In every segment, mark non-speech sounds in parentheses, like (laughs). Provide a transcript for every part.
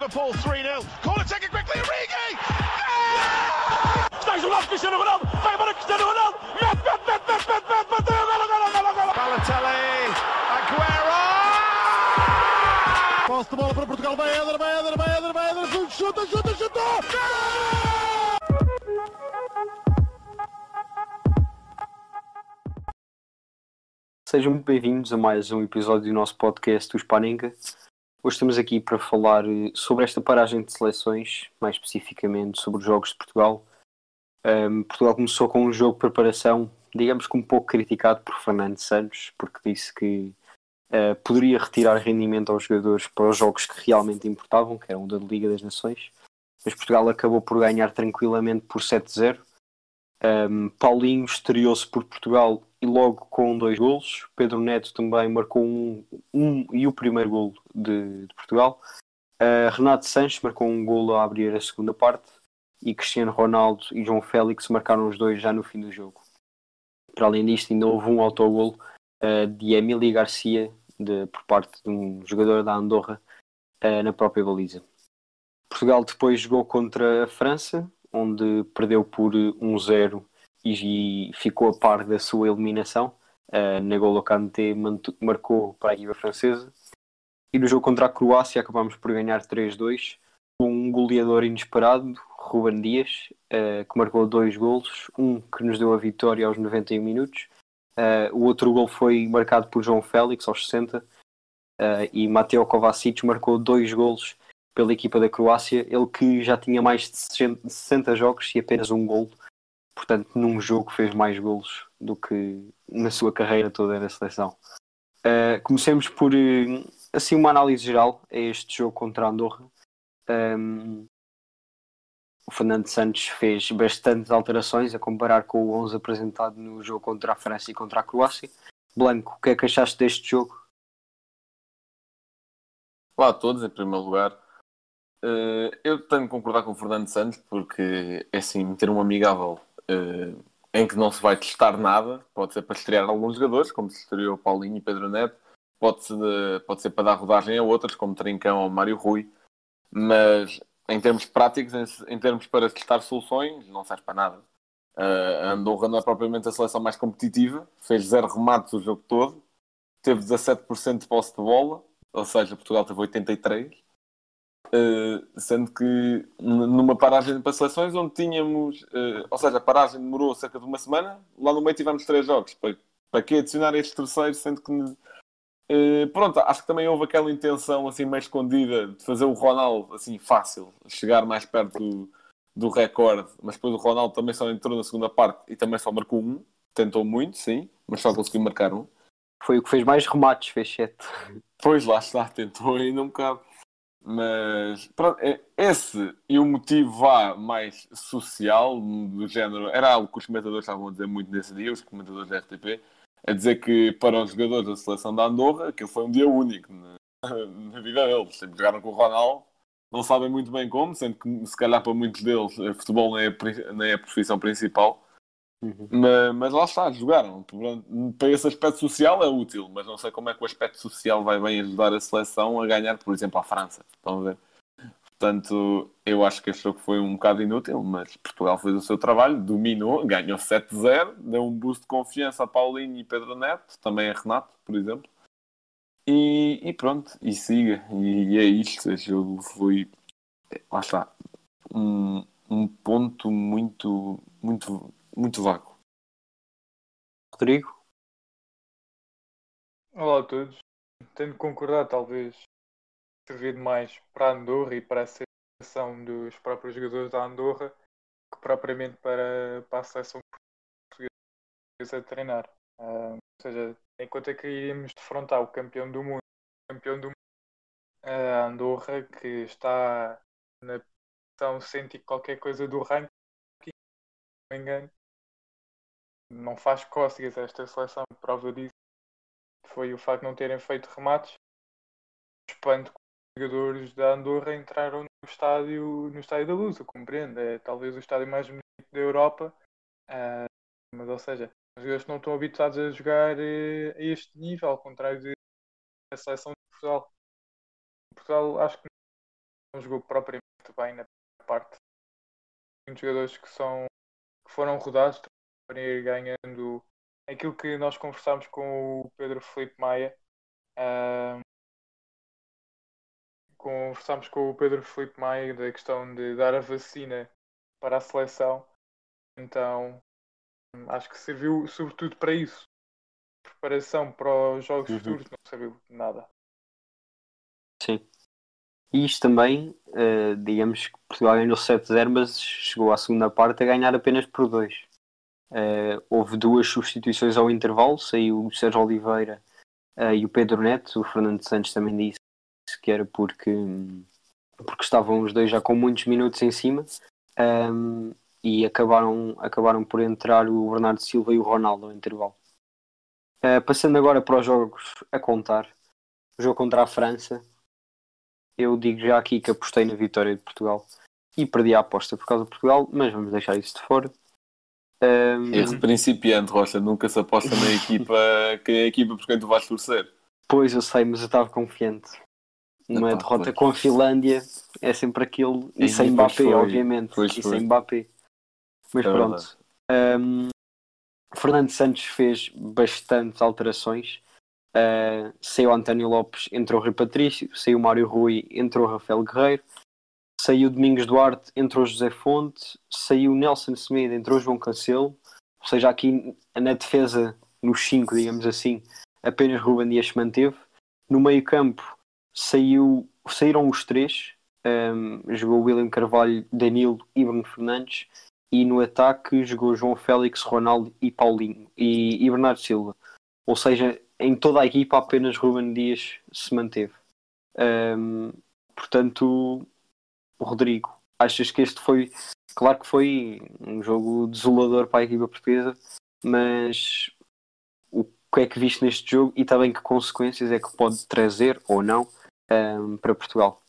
Liverpool 3 0. Sejam muito bem-vindos a mais um episódio do nosso podcast do Spaninga. Hoje estamos aqui para falar eh, sobre esta paragem de seleções, mais especificamente sobre os Jogos de Portugal. Um, Portugal começou com um jogo de preparação, digamos que um pouco criticado por Fernando Santos, porque disse que uh, poderia retirar rendimento aos jogadores para os jogos que realmente importavam, que eram o da Liga das Nações. Mas Portugal acabou por ganhar tranquilamente por 7-0. Um, Paulinho estreou-se por Portugal e logo com dois golos. Pedro Neto também marcou um, um e o primeiro golo de, de Portugal. Uh, Renato Sanches marcou um golo a abrir a segunda parte e Cristiano Ronaldo e João Félix marcaram os dois já no fim do jogo. Para além disto, ainda houve um autogolo uh, de Emília Garcia de, por parte de um jogador da Andorra uh, na própria baliza. Portugal depois jogou contra a França, onde perdeu por 1-0 e, e ficou a par da sua eliminação. Uh, N'Golo Kanté marcou para a equipa francesa. E no jogo contra a Croácia acabámos por ganhar 3-2 com um goleador inesperado, Ruben Dias, uh, que marcou dois golos, um que nos deu a vitória aos 91 minutos. Uh, o outro gol foi marcado por João Félix aos 60 e Mateo Kovacic marcou dois golos pela equipa da Croácia, ele que já tinha mais de 60 jogos e apenas um golo portanto num jogo fez mais golos do que na sua carreira toda na seleção. Uh, comecemos por uh, assim uma análise geral a este jogo contra a Andorra. Um, o Fernando Santos fez bastantes alterações a comparar com o 11 apresentado no jogo contra a França e contra a Croácia. Blanco, o que é que achaste deste jogo? Olá a todos, em primeiro lugar. Uh, eu tenho que concordar com o Fernando Santos porque é assim, meter um amigável uh, em que não se vai testar nada, pode ser para estrear alguns jogadores, como se estreou Paulinho e Pedro Neto, pode ser, pode ser para dar rodagem a outros, como Trincão ou Mário Rui, mas em termos práticos, em, em termos para testar soluções, não serve para nada. Uh, Andorra não é propriamente a seleção mais competitiva, fez zero remates o jogo todo, teve 17% de posse de bola, ou seja, Portugal teve 83%, Uh, sendo que numa paragem para seleções onde tínhamos, uh, ou seja, a paragem demorou cerca de uma semana, lá no meio tivemos três jogos. Para, para que adicionar este terceiro, sendo que uh, pronto, acho que também houve aquela intenção assim meio escondida de fazer o Ronaldo assim fácil, chegar mais perto do, do recorde, mas depois o Ronaldo também só entrou na segunda parte e também só marcou um, tentou muito, sim, mas só conseguiu marcar um. Foi o que fez mais remates, fez sete. Pois lá está, tentou ainda um bocado. Mas é, esse e o motivo vá mais social, do género, era algo que os comentadores estavam a dizer muito nesse dia, os comentadores da RTP, a dizer que para os jogadores da seleção da Andorra, aquilo foi um dia único na, (laughs) na vida deles. Sempre jogaram com o Ronaldo, não sabem muito bem como, sendo que se calhar para muitos deles futebol não é, não é a profissão principal. Uhum. Mas, mas, lá está, jogaram. Para esse aspecto social é útil, mas não sei como é que o aspecto social vai bem ajudar a seleção a ganhar, por exemplo, a França. Estão a ver? Portanto, eu acho que este jogo foi um bocado inútil, mas Portugal fez o seu trabalho, dominou, ganhou 7-0, deu um boost de confiança a Paulinho e Pedro Neto, também a Renato, por exemplo. E, e pronto, e siga. E, e é isto. Este jogo foi, lá está, um, um ponto muito, muito muito vago. Rodrigo? Olá a todos. Tenho de concordar, talvez, servido mais para a Andorra e para a seleção dos próprios jogadores da Andorra que propriamente para, para a seleção portuguesa a treinar. Uh, ou seja, enquanto é que iríamos defrontar o campeão do mundo, campeão do mundo, a Andorra, que está na posição cento e qualquer coisa do ranking, não me engano, não faz cócegas esta seleção. Prova disso foi o facto de não terem feito remates. Espanto que os jogadores da Andorra entraram no estádio, no estádio da eu compreendo. É talvez o estádio mais bonito da Europa. Uh, mas, ou seja, os jogadores não estão habituados a jogar uh, a este nível, ao contrário de a seleção de Portugal. Portugal acho que não jogou propriamente bem na parte. Muitos jogadores que são que foram rodados para ir ganhando aquilo que nós conversámos com o Pedro Felipe Maia. Uh, conversámos com o Pedro Felipe Maia da questão de dar a vacina para a seleção. Então acho que serviu sobretudo para isso. Preparação para os jogos Uhum. futuros não serviu de nada. Sim. E isto também, eh, digamos que Portugal ganhou 7-0, mas chegou à segunda parte a ganhar apenas por 2. Houve duas substituições ao intervalo, saiu o Sérgio Oliveira eh, e o Pedro Neto. O Fernando Santos também disse que era porque, porque estavam os dois já com muitos minutos em cima ehm, e acabaram, acabaram por entrar o Bernardo Silva e o Ronaldo ao intervalo. Eh, passando agora para os jogos a contar, o jogo contra a França, eu digo já aqui que apostei na vitória de Portugal e perdi a aposta por causa de Portugal, mas vamos deixar isso de fora. Ehm, Esse principiante, Rocha, nunca se aposta na equipa (laughs) que é a equipa por quem tu vais torcer. Pois eu sei, mas eu estava confiante. Numa Epá, derrota com a Finlândia é sempre aquilo. E E sem Mbappé, foi. obviamente. Pois e foi. sem Mbappé. Mas É pronto. Ehm, Fernando Santos fez bastantes alterações. Uh, saiu António Lopes, entrou Rui Patrício. Saiu Mário Rui, entrou Rafael Guerreiro. Saiu Domingos Duarte, entrou José Fonte. Saiu Nelson Semedo, entrou João Cancelo. Ou seja, aqui na defesa, nos 5, digamos assim, apenas Ruben Dias se manteve. No meio campo saiu, saíram os três. Um, jogou William Carvalho, Danilo e Bruno Fernandes. E no ataque jogou João Félix, Ronaldo e Paulinho e, e Bernardo Silva. Ou seja, em toda a equipa apenas Ruben Dias se manteve. Um, portanto, Rodrigo, achas que este foi, claro que foi um jogo desolador para a equipa portuguesa, mas o que é que viste neste jogo e também que consequências é que pode trazer ou não um, para Portugal?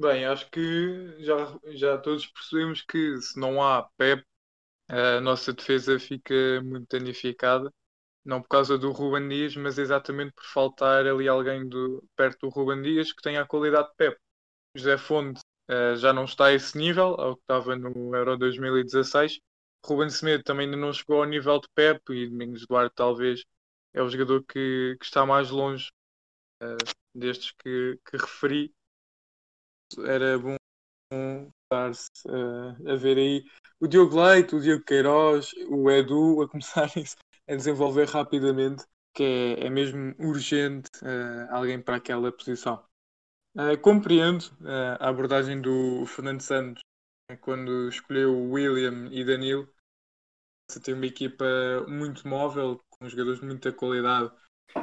Bem, acho que já, já todos percebemos que se não há Pep, a nossa defesa fica muito danificada. Não por causa do Ruben Dias, mas exatamente por faltar ali alguém do, perto do Ruben Dias que tenha a qualidade de Pep. José Fonte eh, já não está a esse nível, ao que estava no Euro 2016. Ruben Semedo também ainda não chegou ao nível de Pep e Domingos Duarte talvez é o jogador que, que está mais longe eh, destes que, que referi. Era bom estar-se eh, a ver aí o Diogo Leite, o Diogo Queiroz, o Edu a começarem a desenvolver rapidamente, que é, é mesmo urgente eh, alguém para aquela posição. Eh, compreendo eh, a abordagem do Fernando Santos eh, quando escolheu William e Danilo. Você tem uma equipa muito móvel, com jogadores de muita qualidade,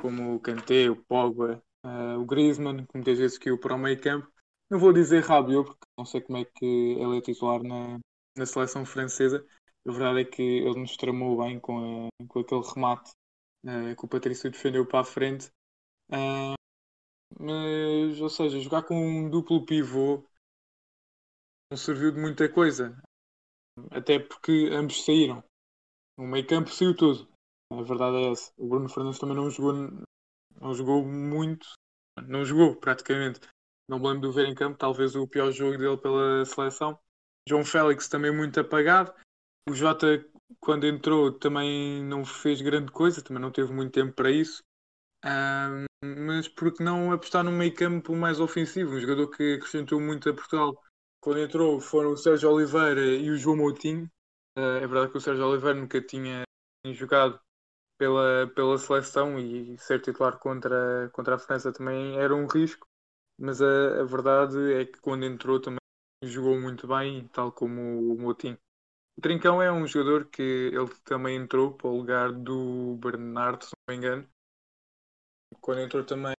como o Kanté, o Pogba, eh, o Griezmann, que muitas vezes caiu para o meio campo. Não vou dizer Rabiot, porque não sei como é que ele é titular na, na seleção francesa. A verdade é que ele nos tramou bem com, a- com aquele remate que o Patrício defendeu para a frente. Ah, mas, ou seja, jogar com um duplo pivô não serviu de muita coisa. Até porque ambos saíram. O meio campo saiu tudo. A verdade é essa. O Bruno Fernandes também não jogou, não jogou muito. Não jogou, praticamente. Não me lembro de o ver em campo. Talvez o pior jogo dele pela seleção. João Félix também muito apagado. O Jota, quando entrou, também não fez grande coisa. Também não teve muito tempo para isso. Ahm, mas por que não apostar num meio campo mais ofensivo? Um jogador que acrescentou muito a Portugal. Quando entrou foram o Sérgio Oliveira e o João Moutinho. Ah, é verdade que o Sérgio Oliveira nunca tinha jogado pela, pela seleção e ser titular contra, contra a França também era um risco. Mas a, a verdade é que quando entrou também jogou muito bem, tal como o Moutinho. O Trincão é um jogador que ele também entrou para o lugar do Bernardo, se não me engano. Quando entrou também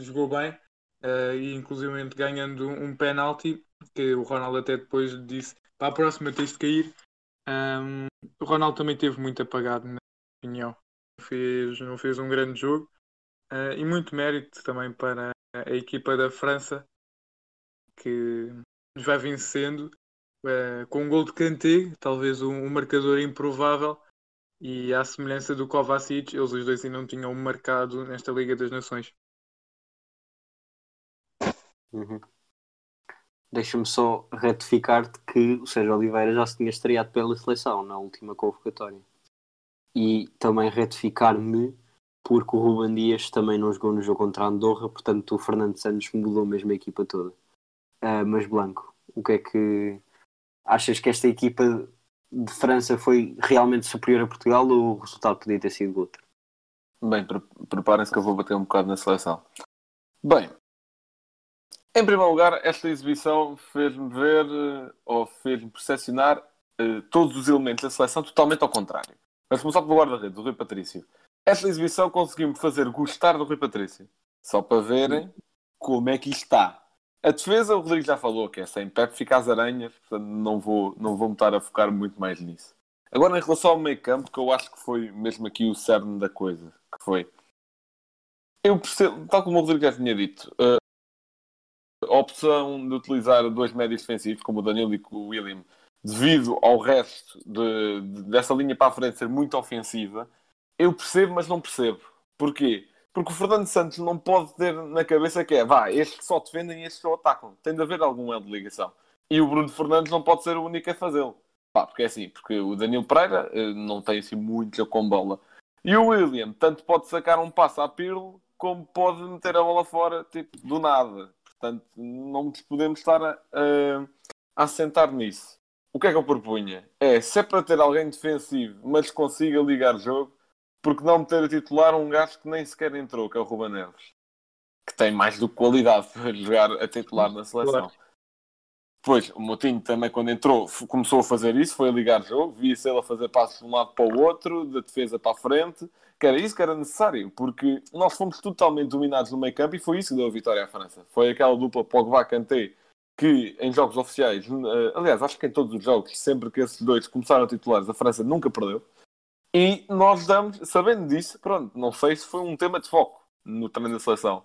jogou bem, eh, e inclusive ganhando um penalti, que o Ronaldo até depois disse para a próxima tens de cair. Ahm, o Ronaldo também teve muito apagado, na minha opinião. Fez, não fez um grande jogo. eh, e muito mérito também para a equipa da França, que nos vai vencendo eh, com um gol de Kanté, talvez um, um marcador improvável, E à semelhança do Kovacic, eles os dois ainda não tinham marcado nesta Liga das Nações. Uhum. Deixa-me só retificar-te que o Sérgio Oliveira já se tinha estreado pela seleção na última convocatória. E também retificar-me porque o Ruben Dias também não jogou no jogo contra a Andorra, portanto o Fernando Santos mudou mesmo a equipa toda. Ah, mas Blanco, o que é que achas que esta equipa de França foi realmente superior a Portugal ou o resultado podia ter sido outro? Bem, pre- preparem-se que eu vou bater um bocado na seleção. Bem, em primeiro lugar, esta exibição fez-me ver, eh, ou fez-me percepcionar eh, todos os elementos da seleção totalmente ao contrário. Mas começar pelo guarda-redes, do Rui Patrício. Esta exibição conseguiu-me fazer gostar do Rui Patrício. Só para verem como é que está. A defesa, o Rodrigo já falou, que é sem Pepe, fica às aranhas, portanto não vou, não vou me estar a focar muito mais nisso. Agora, em relação ao meio campo, que eu acho que foi mesmo aqui o cerne da coisa, que foi... Eu percebo, tal como o Rodrigo já tinha dito, eh, a opção de utilizar dois médios defensivos, como o Danilo e o William, devido ao resto de- de- dessa linha para a frente ser muito ofensiva, eu percebo, mas não percebo. Porquê? Porque o Fernando Santos não pode ter na cabeça que é, vá, estes só defendem e estes só atacam. Tem de haver algum elo de ligação. E o Bruno Fernandes não pode ser o único a fazê-lo. Pá, porque é assim, porque o Danilo Pereira eh, não tem assim muito com bola. E o William, tanto pode sacar um passo à Pirlo, como pode meter a bola fora, tipo, do nada. Portanto, não nos podemos estar a, a, a assentar nisso. O que é que eu propunha? É, se é para ter alguém defensivo, mas consiga ligar jogo, porque não meter a titular um gajo que nem sequer entrou, que é o Ruben Neves. Que tem mais do que qualidade para jogar a titular na seleção. Claro. Depois, o Moutinho também, quando entrou, começou a fazer isso, foi a ligar jogo, via-se ele a fazer passos de um lado para o outro, da defesa para a frente, que era isso que era necessário, porque nós fomos totalmente dominados no meio campo e foi isso que deu a vitória à França. Foi aquela dupla Pogba-Kanté que em jogos oficiais, eh, aliás, acho que em todos os jogos, sempre que esses dois começaram titulares, a França nunca perdeu. E nós damos, sabendo disso, pronto, não sei se foi um tema de foco no treino da seleção,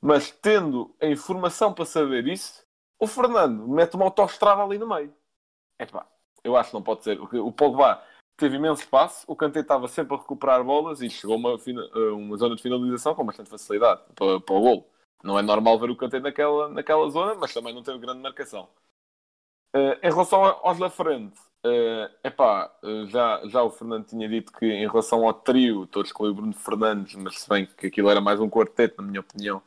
mas tendo a informação para saber isso, o Fernando mete uma autoestrada ali no meio. Epá, eu acho que não pode ser. O Pogba teve imenso espaço, o Kanté estava sempre a recuperar bolas e chegou a uma, uma zona de finalização com bastante facilidade para, para o golo. Não é normal ver o Kanté naquela, naquela zona, mas também não teve grande marcação. Eh, em relação aos da frente, eh, epá, já, já o Fernando tinha dito que em relação ao trio, todos com o Bruno Fernandes, mas se bem que aquilo era mais um quarteto, na minha opinião.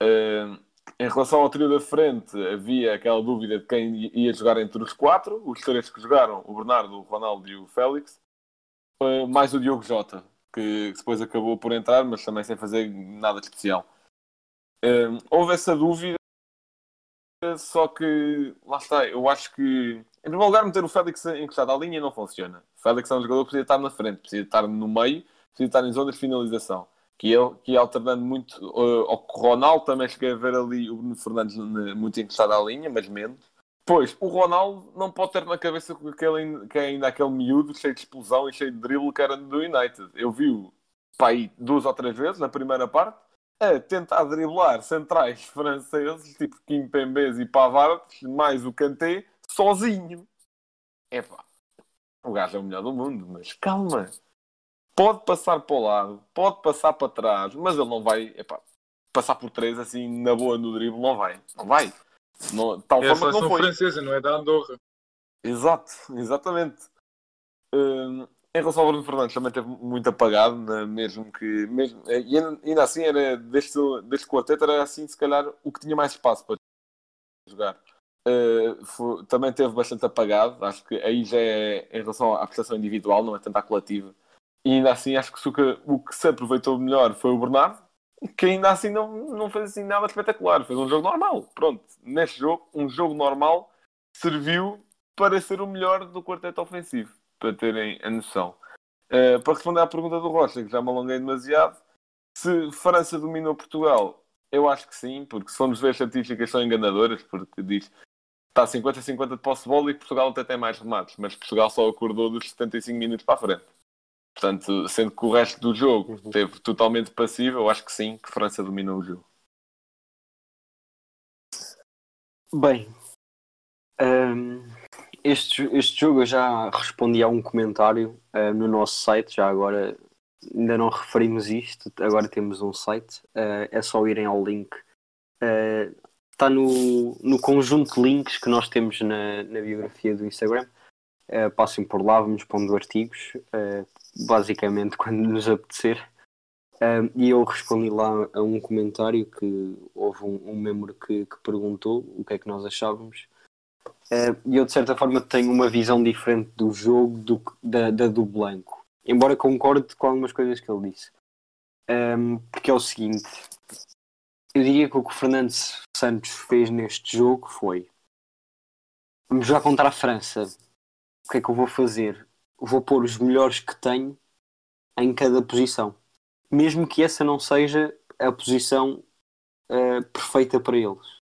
Eh, em relação ao trio da frente, havia aquela dúvida de quem ia jogar entre os quatro, os três que jogaram, o Bernardo, o Ronaldo e o Félix, eh, mais o Diogo Jota, que depois acabou por entrar, mas também sem fazer nada especial. Houve essa dúvida, só que lá está, eu acho que em primeiro lugar meter o Félix encostado à linha não funciona. O Félix é um jogador que precisa estar na frente, precisa estar no meio, precisa estar em zonas de finalização. Que ele que ia alternando muito ao Ronaldo, também cheguei a ver ali o Bruno Fernandes muito encostado à linha, mas menos. Pois, o Ronaldo não pode ter na cabeça que, aquele, que é ainda aquele miúdo cheio de explosão e cheio de drible que era do United. Eu vi-o pá, aí duas ou três vezes na primeira parte a tentar driblar centrais (laughs) franceses, tipo Kim Pembes e Pavard, mais o Kanté, sozinho. Epá, o gajo é o melhor do mundo, mas calma. Pode passar para o lado, pode passar para trás, mas ele não vai, epá, passar por três assim na boa no drible, não vai. Não vai. Não, tal É a forma seleção foi. francesa, não é da Andorra. Exato, exatamente. Hum, em relação ao Bruno Fernandes, também teve muito apagado, né, mesmo que. Mesmo, e ainda, ainda assim, era, deste, deste quarteto, era assim, se calhar, o que tinha mais espaço para jogar. Uh, foi- também teve bastante apagado, acho que aí já é em relação à prestação individual, não é tanto à coletiva. E ainda assim, acho que, se o que o que se aproveitou melhor foi o Bernardo, que ainda assim não, não fez assim nada espetacular, fez um jogo normal. Pronto, neste jogo, um jogo normal serviu para ser o melhor do quarteto ofensivo, para terem a noção. Uh, para responder à pergunta do Rocha, que já me alonguei demasiado, se França dominou Portugal, eu acho que sim, porque se formos ver as estatísticas são enganadoras, porque diz está 50-50 de posse de bola e Portugal até tem mais remates, mas Portugal só acordou dos 75 minutos para a frente. Portanto, sendo que o resto do jogo Uhum. esteve totalmente passivo, eu acho que sim, que França dominou o jogo. Bem, hum, este, este jogo eu já respondi a um comentário uh, no nosso site, já agora ainda não referimos isto, agora temos um site, uh, é só irem ao link. Uh, está no, no conjunto de links que nós temos na, na biografia do Instagram. passem por lá, vamos pondo artigos, basicamente (laughs) quando nos apetecer. e eu respondi lá a um comentário que houve um, um membro que, que perguntou o que é que nós achávamos Uh, e eu, de certa forma, tenho uma visão diferente do jogo do, da, da do Blanco. Embora concorde com algumas coisas que ele disse. Um, porque é o seguinte: eu diria que o que o Fernando Santos fez neste jogo foi: vamos jogar contra a França. O que é que eu vou fazer? Vou pôr os melhores que tenho em cada posição, mesmo que essa não seja a posição uh, perfeita para eles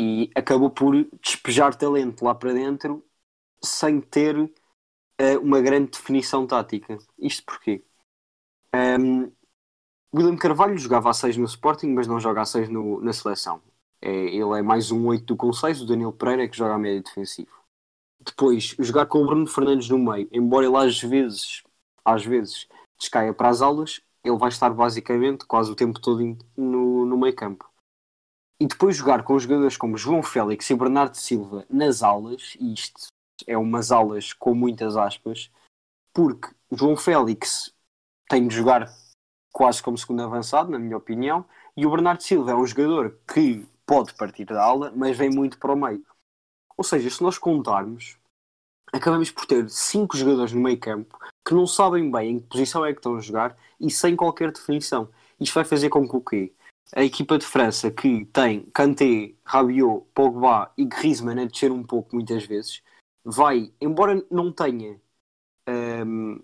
e acabou por despejar talento lá para dentro sem ter uh, uma grande definição tática. Isto porquê? Um, William Carvalho jogava a 6 no Sporting, mas não joga a 6 no, na seleção. É, ele é mais um 8 do 6, o Daniel Pereira é que joga a médio defensivo. Depois, jogar com o Bruno Fernandes no meio, embora ele às vezes, às vezes descaia para as aulas, ele vai estar basicamente quase o tempo todo no, no meio campo e depois jogar com jogadores como João Félix e Bernardo Silva nas aulas, e isto é umas aulas com muitas aspas, porque João Félix tem de jogar quase como segundo avançado, na minha opinião, e o Bernardo Silva é um jogador que pode partir da aula, mas vem muito para o meio. Ou seja, se nós contarmos, acabamos por ter cinco jogadores no meio campo que não sabem bem em que posição é que estão a jogar e sem qualquer definição. Isto vai fazer com que o quê? a equipa de França que tem Kanté, Rabiot, Pogba e Griezmann a descer um pouco muitas vezes, vai, embora não tenha um,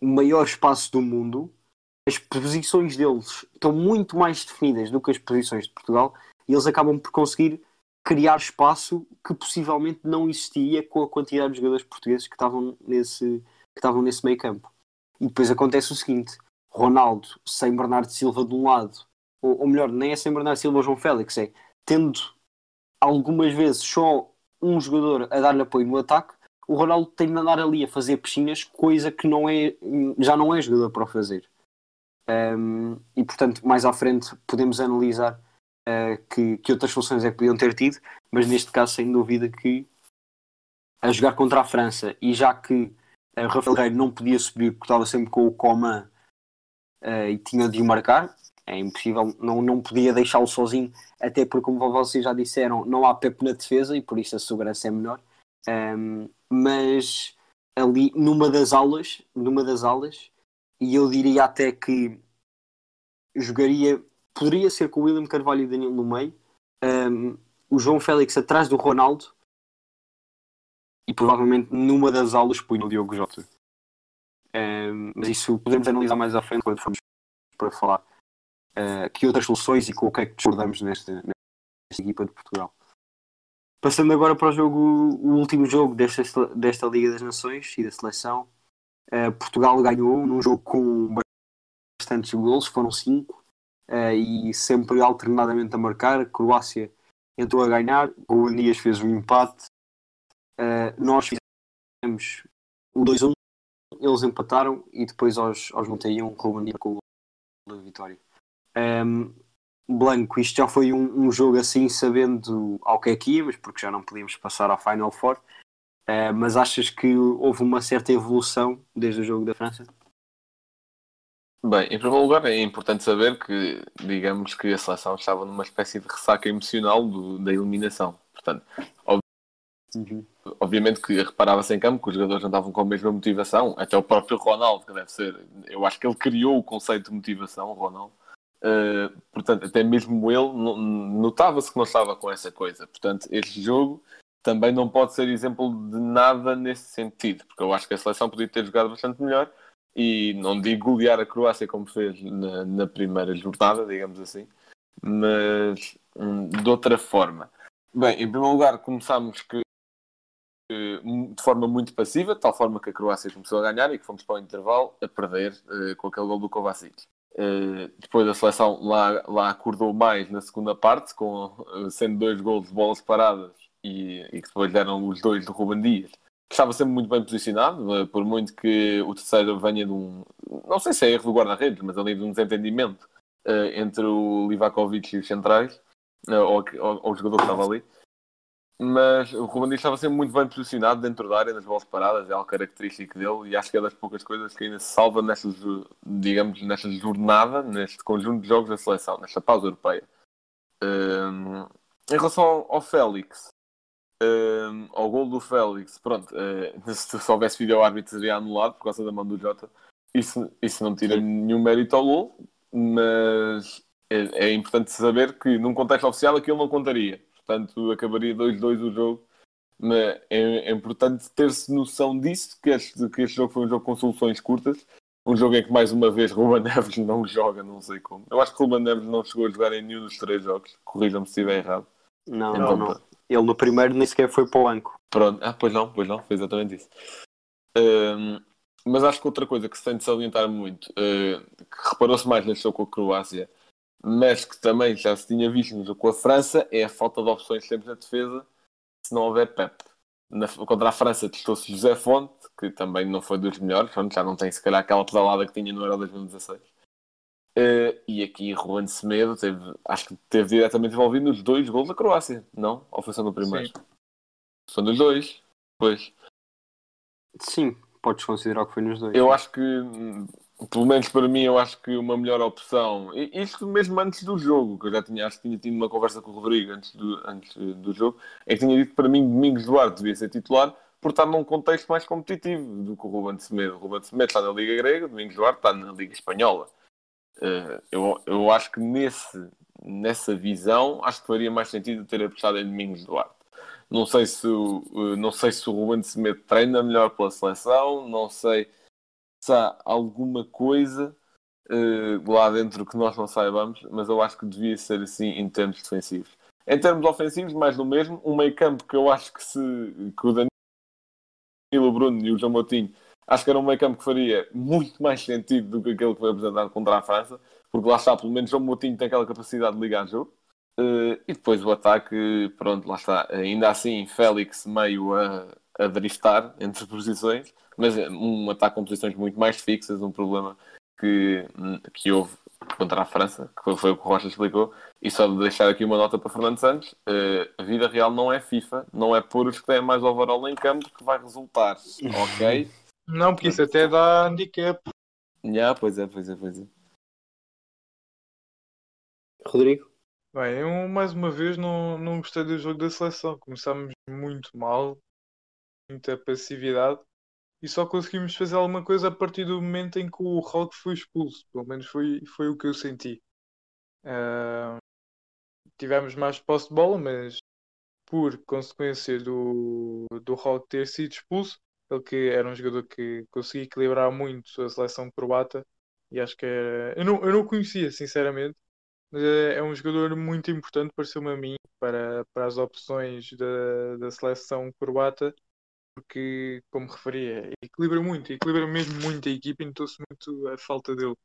o maior espaço do mundo, as posições deles estão muito mais definidas do que as posições de Portugal e eles acabam por conseguir criar espaço que possivelmente não existia com a quantidade de jogadores portugueses que estavam nesse, que estavam nesse meio campo. E depois acontece o seguinte: Ronaldo sem Bernardo Silva de um lado ou, ou melhor, nem é sem Bernardo Silva ou João Félix, é tendo algumas vezes só um jogador a dar-lhe apoio no ataque, o Ronaldo tem de andar ali a fazer piscinas, coisa que não é, já não é jogador para fazer. Um, e portanto, mais à frente podemos analisar uh, que, que outras funções é que podiam ter tido, mas neste caso, sem dúvida, que a jogar contra a França e já que uh, Rafael Guerreiro não podia subir porque estava sempre com o Coman uh, e tinha de o marcar, é impossível, não, não podia deixá-lo sozinho, até porque, como vocês já disseram, não há Pepe na defesa e por isso a segurança é menor. Um, mas ali numa das aulas, numa das aulas, e eu diria até que jogaria, poderia ser com o William Carvalho e Danilo no meio, um, o João Félix atrás do Ronaldo e provavelmente numa das aulas punha o Diogo Jota. Um, mas isso podemos analisar mais à frente quando formos para falar uh, que outras soluções e com o que é que discordamos nesta, nesta equipa de Portugal. Passando agora para o jogo, o último jogo desta, desta Liga das Nações e da seleção. Uh, Portugal ganhou num jogo com bastantes gols, foram cinco, uh, e sempre alternadamente a marcar. Croácia entrou a ganhar, Dias fez um empate. Uh, nós fizemos o 2-1, eles empataram e depois aos, aos 91 o Ruben Dias com o gol da vitória. Um, Blanco, isto já foi um, um, jogo assim, sabendo ao que é que íamos, porque já não podíamos passar à Final Four. Uh, mas achas que houve uma certa evolução desde o jogo da França? Bem, em primeiro lugar, é importante saber que, digamos que a seleção estava numa espécie de ressaca emocional do, da eliminação. Portanto, ob uhum. obviamente que reparava-se em campo que os jogadores andavam com a mesma motivação, até o próprio Ronaldo, que deve ser, eu acho que ele criou o conceito de motivação, o Ronaldo Uh, portanto, até mesmo ele notava-se que não estava com essa coisa. Portanto, este jogo também não pode ser exemplo de nada nesse sentido, porque eu acho que a seleção podia ter jogado bastante melhor e não digo golear a Croácia como fez na, na primeira jornada, digamos assim, mas hum, de outra forma. Bem, em primeiro lugar, começámos que de forma muito passiva, de tal forma que a Croácia começou a ganhar e que fomos para o intervalo a perder uh, com aquele gol do Kovacic. Uh, depois a seleção lá, lá acordou mais na segunda parte, com, uh, sendo dois gols de bolas paradas e, e que depois deram os dois de Ruben Dias. que Estava sempre muito bem posicionado, eh, por muito que o terceiro venha de um. Não sei se é erro do guarda-redes, mas ali de um desentendimento eh, entre o Livakovic e os centrais, eh, ou, ou, ou o jogador que estava ali. Mas o Ruben Dias estava sempre muito bem posicionado dentro da área, nas bolas paradas, é algo característico dele, e acho que é das poucas coisas que ainda se salva nesta, digamos, nesta jornada, neste conjunto de jogos da seleção, nesta pausa europeia. Hum, em relação ao, ao Félix, ao gol do Félix, pronto, eh, (laughs) se, se houvesse vídeo árbitro seria anulado por causa da mão do Jota. Isso, isso não tira nenhum mérito ao gol, mas é, é importante saber que num contexto oficial aquilo não contaria. Portanto, acabaria 2-2 o jogo. Mas é, é importante ter-se noção disso, que este, que este jogo foi um jogo com soluções curtas. Um jogo em que, mais uma vez, (laughs) Ruben Neves não joga, não sei como. Eu acho que Ruben Neves não chegou a jogar em nenhum dos três jogos. Corrijam-me se estiver errado. Não, Então, não, não. Ele no primeiro nem sequer foi para o banco. Pronto. Ah, pois não, pois não, foi exatamente isso. Hum, mas acho que outra coisa que se tem de salientar muito, eh, que reparou-se mais jogo com a Croácia, mas que também já se tinha visto com a França, é a falta de opções sempre na defesa, se não houver Pep. Na- contra a França testou-se José Fonte, que também não foi dos melhores, já não tem se calhar aquela pedalada que tinha no Euro 2016. Eh, e aqui Ruben Semedo teve, acho que teve diretamente envolvido nos dois gols da Croácia, não? Ou foi só no primeiro? Sim. São dos dois, pois. Sim, podes considerar que foi nos dois. Eu acho que, hum, pelo menos para mim, eu acho que uma melhor opção, e isto mesmo antes do jogo, que eu já tinha, acho que tinha tido uma conversa com o Rodrigo antes do, antes eh, do jogo, é que tinha dito que para mim Domingos Duarte devia ser titular por estar num contexto mais competitivo do que o Ruben Semedo. O Ruben Semedo está na Liga Grega, o Domingos Duarte está na Liga Espanhola. Eh, eu, eu acho que nesse, nessa visão, acho que faria mais sentido ter apostado em Domingos Duarte. Não sei se, eh, não sei se o Ruben Semedo treina melhor pela seleção, não sei se há alguma coisa eh, lá dentro que nós não saibamos, mas eu acho que devia ser assim em termos defensivos. Em termos ofensivos, mais do mesmo, um meio campo que eu acho que se que o Danilo, Bruno e o João Moutinho, acho que era um meio campo que faria muito mais sentido do que aquele que foi apresentado contra a França, porque lá está, pelo menos João Moutinho tem aquela capacidade de ligar jogo. Eh, e depois o ataque, pronto, lá está. Ainda assim, Félix meio a, a driftar entre posições, mas é um ataque com posições muito mais fixas, um problema que, que houve contra a França, que foi o que o Rocha explicou. E só de deixar aqui uma nota para Fernando Santos: eh, a vida real não é FIFA, não é por os que têm mais overall em campo que vai resultar, (laughs) ok? Não, porque isso até dá handicap. Já, pois é, pois é, pois é. Rodrigo? Bem, eu mais uma vez não, não gostei do jogo da seleção. Começámos muito mal, muita passividade e só conseguimos fazer alguma coisa a partir do momento em que o Hulk foi expulso. Pelo menos foi, foi o que eu senti. Ah, tivemos mais posse de bola, mas por consequência do, do Hulk ter sido expulso, ele que era um jogador que conseguia equilibrar muito a seleção croata e acho que era. Eu não, eu não o conhecia, sinceramente. Mas é, é um jogador muito importante, pareceu-me a mim, para, para as opções da, da seleção croata, porque, como referia, equilibra muito, equilibra mesmo muito a equipa e notou-se muito a falta dele.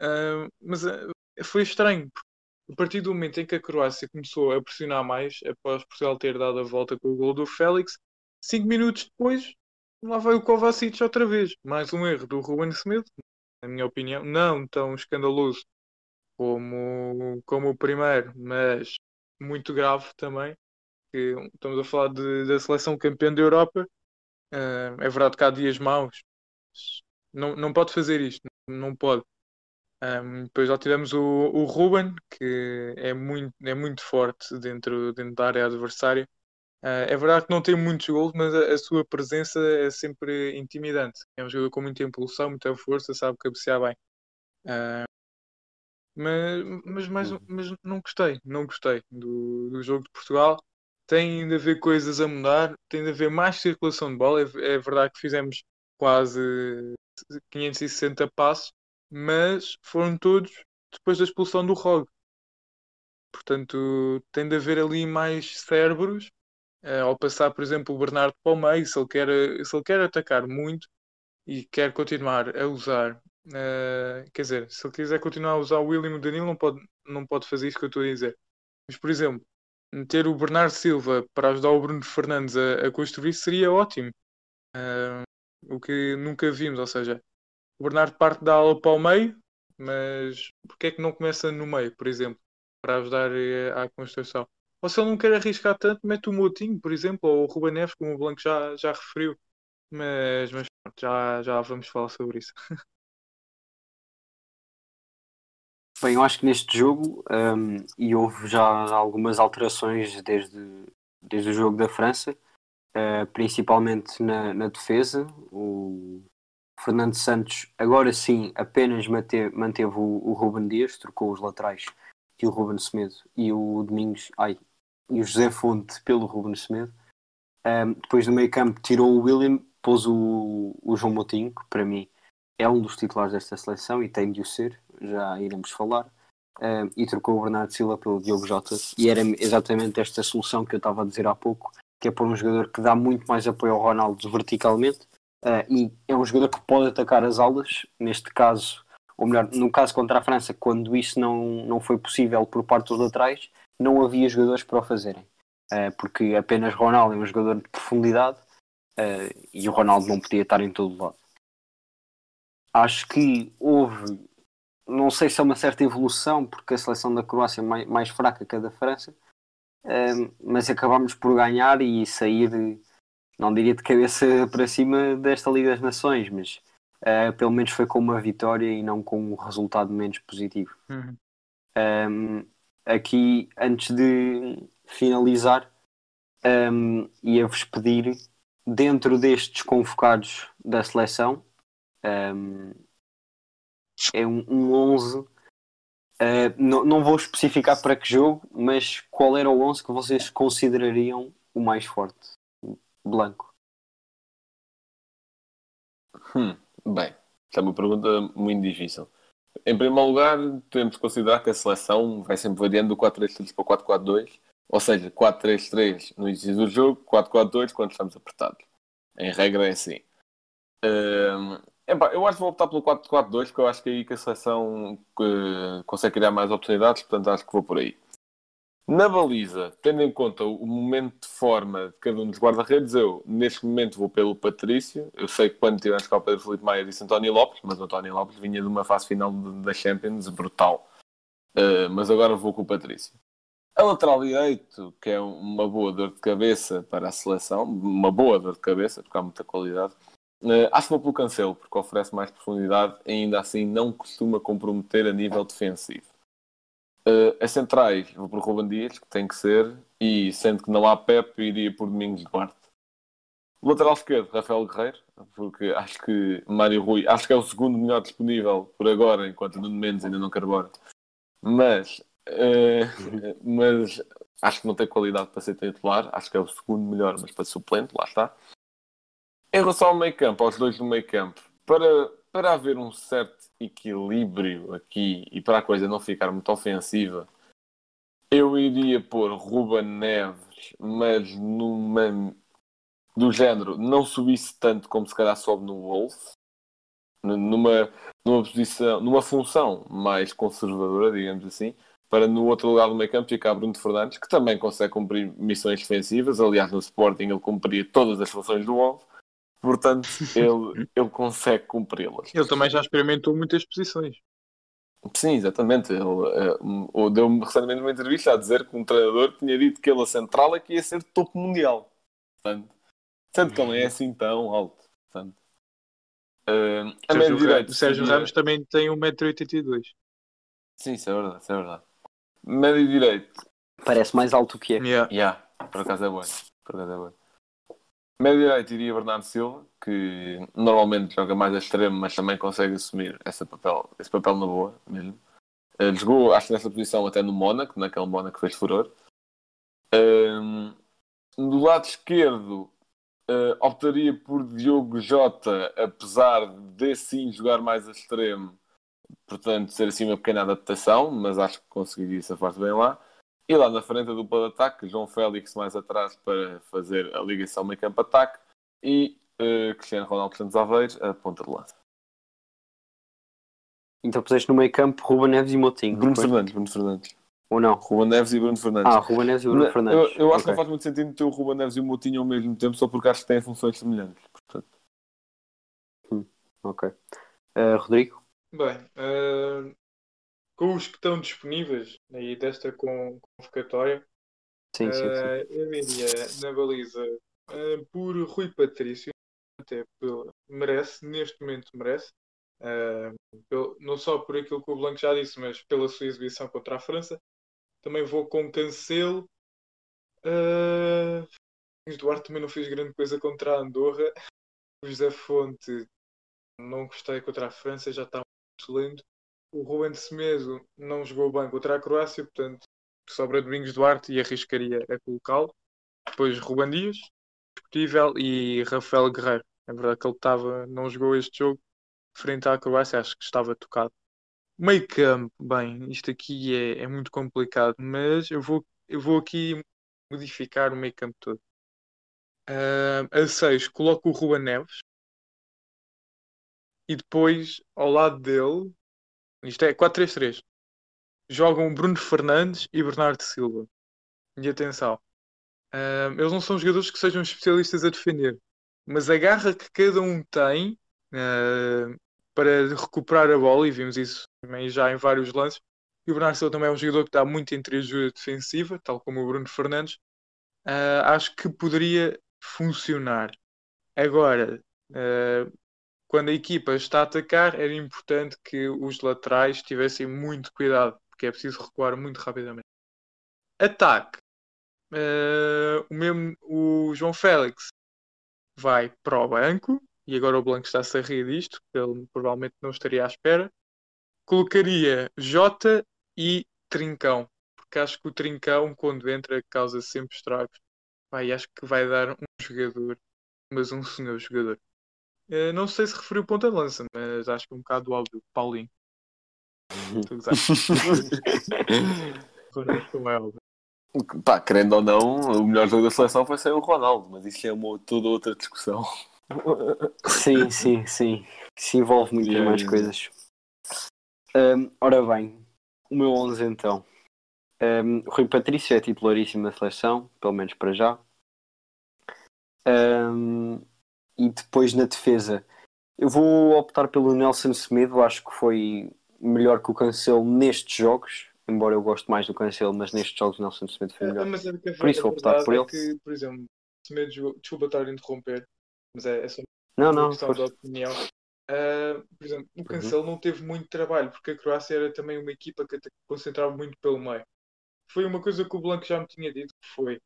Ah, mas ah, foi estranho, porque a partir do momento em que a Croácia começou a pressionar mais, após Portugal ter dado a volta com o gol do Félix, cinco minutos depois, lá vai o Kovacic outra vez. Mais um erro do Ruben Semedo, na minha opinião, não tão escandaloso como, como o primeiro, mas muito grave também. Que estamos a falar de- da seleção campeã da Europa. Ah, é verdade que há dias maus. Não, não pode fazer isto, não pode. Um, depois já tivemos o, o Ruben, que é muito, é muito forte dentro, dentro da área adversária. Ah, é verdade que não tem muitos gols, mas a, a sua presença é sempre intimidante. É um jogador com muita impulsão, muita força, sabe cabecear bem. Ah, mas, mas, mais um- mas não gostei, não gostei do, do jogo de Portugal. Tem de haver coisas a mudar, tem de haver mais circulação de bola. É, é verdade que fizemos quase 560 passos, mas foram todos depois da expulsão do Rog. Portanto, tem de haver ali mais cérebros eh, ao passar, por exemplo, o Bernardo para o meio, se ele quer, se ele quer atacar muito e quer continuar a usar, eh, quer dizer, se ele quiser continuar a usar o William e o Danilo, não pode, não pode fazer isso que eu estou a dizer. Mas, por exemplo, meter o Bernardo Silva para ajudar o Bruno Fernandes a, a construir seria ótimo. Ah, o que nunca vimos, ou seja, o Bernardo parte da ala para o meio, mas porque é que não começa no meio, por exemplo, para ajudar à construção? Ou se ele não quer arriscar tanto, mete o Moutinho, por exemplo, ou o Ruben Neves, como o Blanco já, já referiu. Mas, mas já, já vamos falar sobre isso. (laughs) Bem, eu acho que neste jogo, um, e houve já algumas alterações desde, desde o jogo da França, uh, principalmente na, na defesa. O Fernando Santos, agora sim, apenas manteve, manteve o, o Ruben Dias, trocou os laterais e o Ruben Semedo e o Domingos, ai, e o José Fonte pelo Ruben Semedo. Um, depois do meio campo tirou o William, pôs o, o João Moutinho, que para mim é um dos titulares desta seleção e tem de o ser, já iremos falar. Uh, e trocou o Bernardo Silva pelo Diogo Jota e era exatamente esta solução que eu estava a dizer há pouco que é por um jogador que dá muito mais apoio ao Ronaldo verticalmente uh, e é um jogador que pode atacar as aulas neste caso, ou melhor, no caso contra a França quando isso não, não foi possível por parte dos laterais não havia jogadores para o fazerem uh, porque apenas Ronaldo é um jogador de profundidade e o Ronaldo não podia estar em todo lado acho que houve não sei se é uma certa evolução, porque a seleção da Croácia é mais, mais fraca que a da França, um, mas acabámos por ganhar e sair, não diria de cabeça (laughs) para cima desta Liga das Nações, mas uh, pelo menos foi com uma vitória e não com um resultado menos positivo. Uhum. Um, aqui, antes de finalizar, um, ia-vos pedir, dentro destes convocados da seleção, um, é um, um 11. Uh, não, não vou especificar para que jogo, mas qual era o 11 que vocês considerariam o mais forte? Blanco. Hum, bem, é uma pergunta muito difícil. Em primeiro lugar, temos de considerar que a seleção vai sempre variando do 4-3-3 para o 4-4-2, ou seja, 4-3-3 no início do jogo, 4-4-2 quando estamos apertados. Em regra é assim. Uh, eu acho que vou optar pelo 4-4-2, que eu acho que é aí que a seleção uh, consegue criar mais oportunidades, portanto acho que vou por aí. Na baliza, tendo em conta o momento de forma de cada um dos guarda-redes, eu neste momento vou pelo Patrício. Eu sei que quando tivemos cá o Felipe Maia disse António Lopes, mas o António Lopes vinha de uma fase final da Champions brutal. Uh, mas agora vou com o Patrício. A lateral direito, que é uma boa dor de cabeça para a seleção, uma boa dor de cabeça, porque há muita qualidade. Uh, acho que vou pelo Cancelo, porque oferece mais profundidade e ainda assim não costuma comprometer a nível defensivo. Uh, as centrais, vou por Ruben Dias, que tem que ser, e sendo que não há Pep, iria por Domingos Duarte. Lateral esquerdo, Rafael Guerreiro, porque acho que Mário Rui, acho que é o segundo melhor disponível por agora, enquanto Nuno Mendes ainda não carbora. Mas, uh, mas acho que não tem qualidade para ser titular, acho que é o segundo melhor, mas para suplente, lá está. Em relação ao meio campo, aos dois do meio campo, para, para haver um certo equilíbrio aqui e para a coisa não ficar muito ofensiva, eu iria pôr Ruben Neves, mas numa do género não subisse tanto como se calhar sobe no Wolf, numa, numa posição, numa função mais conservadora, digamos assim, para no outro lugar do meio campo ficar Bruno Fernandes, que também consegue cumprir missões defensivas. Aliás, no Sporting ele cumpria todas as funções do Wolf. Portanto, ele, (laughs) ele consegue cumpri-las. Ele também já experimentou muitas posições. Sim, exatamente. Ele uh, deu-me recentemente uma entrevista a dizer que um treinador tinha dito que ele a central é que ia ser topo mundial. Portanto, sendo que ele não é assim tão alto. Portanto, uh, a Sérgio, direito, Sérgio seria... Ramos também tem 1,82m. Sim, isso é verdade, isso é verdade. Médio direito. Parece mais alto que é. Yeah. yeah. Por acaso é bom. Por acaso é bom. Médio direito iria Bernardo Silva, que normalmente joga mais a extremo, mas também consegue assumir esse papel, esse papel na boa mesmo. Uh, jogou, acho, nessa posição até no Mónaco, naquele Mónaco que fez furor. Uh, do lado esquerdo, uh, optaria por Diogo Jota, apesar de sim jogar mais a extremo, portanto, ser assim uma pequena adaptação, mas acho que conseguiria safar-se bem lá. E lá na frente a dupla de ataque, João Félix mais atrás para fazer a ligação meio campo ataque e uh, Cristiano Ronaldo Santos Aveiro a ponta de lança. Então puseste no meio campo Ruba Neves e Motinho. Bruno Fernandes, Bruno Fernandes. Ou não? Ruben Neves e Bruno Fernandes. Ah, Ruben Neves e Bruno Fernandes. Eu, eu acho que Ok. não faz muito sentido ter o Ruben Neves e o Moutinho ao mesmo tempo, só porque acho que têm funções semelhantes. Portanto, Ok. Eh, Rodrigo? Bem, eh, com os que estão disponíveis aí desta con- convocatória, Sim, sim, sim. eh, eu iria na baliza eh, por Rui Patrício, até pelo- merece, neste momento merece, eh, pelo- não só por aquilo que o Blanco já disse, mas pela sua exibição contra a França. Também vou com Cancelo. Uh, Duarte também não fez grande coisa contra a Andorra. O (laughs) José Fonte não gostei contra a França, já está muito lento. O Ruben Semedo não jogou bem contra a Croácia, portanto sobra Domingos Duarte e arriscaria a colocá-lo. Depois Ruben Dias, discutível, e Rafael Guerreiro. É verdade que ele estava, não jogou este jogo frente à Croácia, acho que estava tocado. Meio campo, bem, isto aqui é, é muito complicado, mas eu vou, eu vou aqui modificar o meio campo todo. Ah, a 6 coloco o Ruben Neves e depois ao lado dele, isto é 4-3-3, jogam Bruno Fernandes e Bernardo Silva. E atenção, eles não são jogadores que sejam especialistas a defender, mas a garra que cada um tem ah, para recuperar a bola, e vimos isso também já em vários lances. E o Bernardo Silva também é um jogador que dá muito entre ajuda defensiva, tal como o Bruno Fernandes. Ah, acho que poderia funcionar. Agora, ah, quando a equipa está a atacar, era importante que os laterais tivessem muito cuidado, porque é preciso recuar muito rapidamente. Ataque. Ah, o, mesmo, o João Félix vai para o banco, e agora o Blanco está-se a rir disto, ele provavelmente não estaria à espera. Colocaria Jota e Trincão, porque acho que o Trincão, quando entra, causa sempre estragos. Vai, acho que vai dar um jogador, mas um senhor jogador. Eh, não sei se referiu ponta de lança, mas acho que é um bocado óbvio. Paulinho. Não (laughs) é óbvio. pá, querendo ou não, o melhor jogo da seleção foi ser o Ronaldo, mas isso é uma, toda outra discussão. Sim, sim, sim. Isso envolve muito Yeah, mais yeah. coisas. Hum, ora bem, o meu 11 então. Hum, Rui Patrício é titularíssimo na seleção, pelo menos para já. Hum, e depois na defesa, eu vou optar pelo Nelson Semedo. Acho que foi melhor que o Cancelo nestes jogos. Embora eu goste mais do Cancelo, mas nestes jogos o Nelson Semedo foi É, melhor. é a Por isso vou optar por é ele. que, por exemplo, Semedo jogou- desculpa estar a interromper, mas é, é só Não, uma não, questão de opinião. Ah, por exemplo, o Cancelo não teve muito trabalho, porque a Croácia era também uma equipa que concentrava muito pelo meio. Foi uma coisa que o Blanco já me tinha dito, que foi